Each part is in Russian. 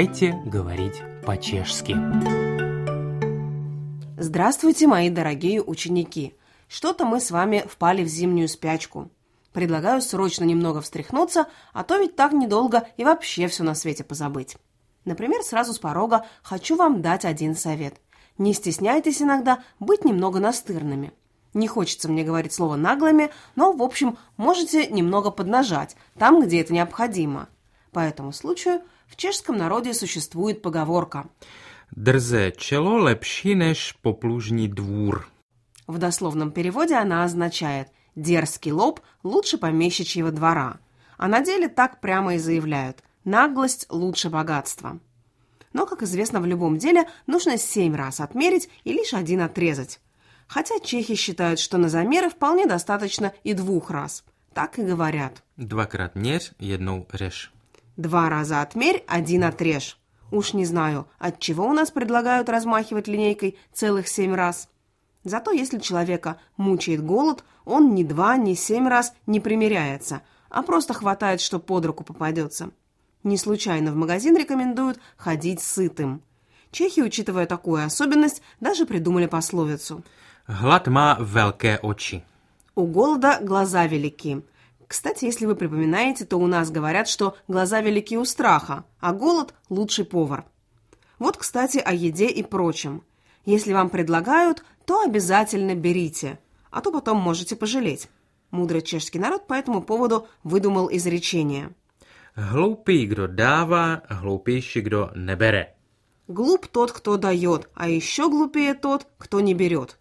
Давайте говорить по-чешски. Здравствуйте, мои дорогие ученики! Что-то мы с вами впали в зимнюю спячку. Предлагаю срочно немного встряхнуться, а то ведь так недолго и вообще все на свете позабыть. Например, сразу с порога хочу вам дать один совет. Не стесняйтесь иногда быть немного настырными. Не хочется мне говорить слово «наглыми», но, в общем, можете немного поднажать, там, где это необходимо. По этому случаю в чешском народе существует поговорка Drze čelo lepší než poplužní dvůr. В дословном переводе она означает «дерзкий лоб лучше помещичьего двора», а на деле так прямо и заявляют «наглость лучше богатства». Но, как известно, в любом деле нужно семь раз отмерить и лишь один отрезать. Хотя чехи считают, что на замеры вполне достаточно и двух раз. Так и говорят. Dvakrát měř, jednou řeš. Два раза отмерь, один отрежь. Уж не знаю, от чего у нас предлагают размахивать линейкой целых семь раз. Зато если человека мучает голод, он ни два, ни семь раз не примеряется, а просто хватает, что под руку попадется. Не случайно в магазин рекомендуют ходить сытым. Чехи, учитывая такую особенность, даже придумали пословицу. Hlad má velké oči. У голода глаза велики. Кстати, если вы припоминаете, то у нас говорят, что глаза велики у страха, а голод – лучший повар. Вот, кстати, о еде и прочем. Если вам предлагают, то обязательно берите, а то потом можете пожалеть. Мудрый чешский народ по этому поводу выдумал изречение. Hloupý, kdo dává, hloupější, kdo nebere. Глуп тот, кто дает, а еще глупее тот, кто не берет.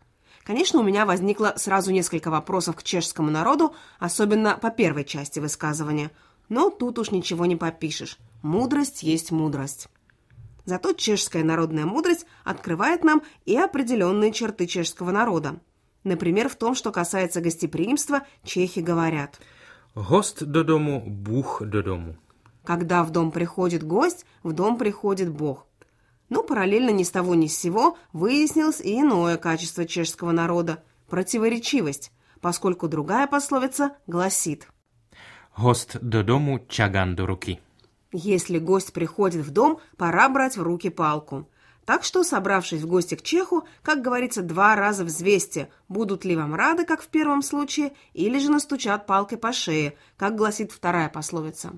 Конечно, у меня возникло сразу несколько вопросов к чешскому народу, особенно по первой части высказывания. Но тут уж ничего не попишешь. Мудрость есть мудрость. Зато чешская народная мудрость открывает нам и определенные черты чешского народа. Например, в том, что касается гостеприимства, чехи говорят Host do domu, Bůh do domu. «Когда в дом приходит гость, в дом приходит Бог». Но параллельно ни с того ни с сего выяснилось и иное качество чешского народа – противоречивость, поскольку другая пословица гласит Host do domu, čagan do ruky. «Если гость приходит в дом, пора брать в руки палку». Так что, собравшись в гости к Чеху, как говорится, два раза взвесьте, будут ли вам рады, как в первом случае, или же настучат палкой по шее, как гласит вторая пословица.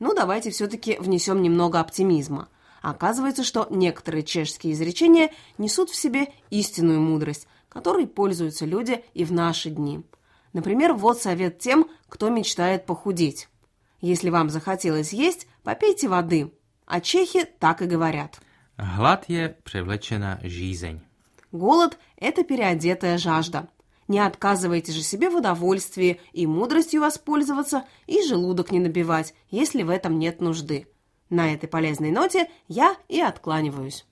Ну, давайте все-таки внесем немного оптимизма. Оказывается, что некоторые чешские изречения несут в себе истинную мудрость, которой пользуются люди и в наши дни. Например, вот совет тем, кто мечтает похудеть. Если вам захотелось есть, попейте воды. А чехи так и говорят. Je převlečena žízeň. Голод – это переодетая жажда. Не отказывайте же себе в удовольствии и мудростью воспользоваться, и желудок не набивать, если в этом нет нужды. На этой полезной ноте я и откланиваюсь.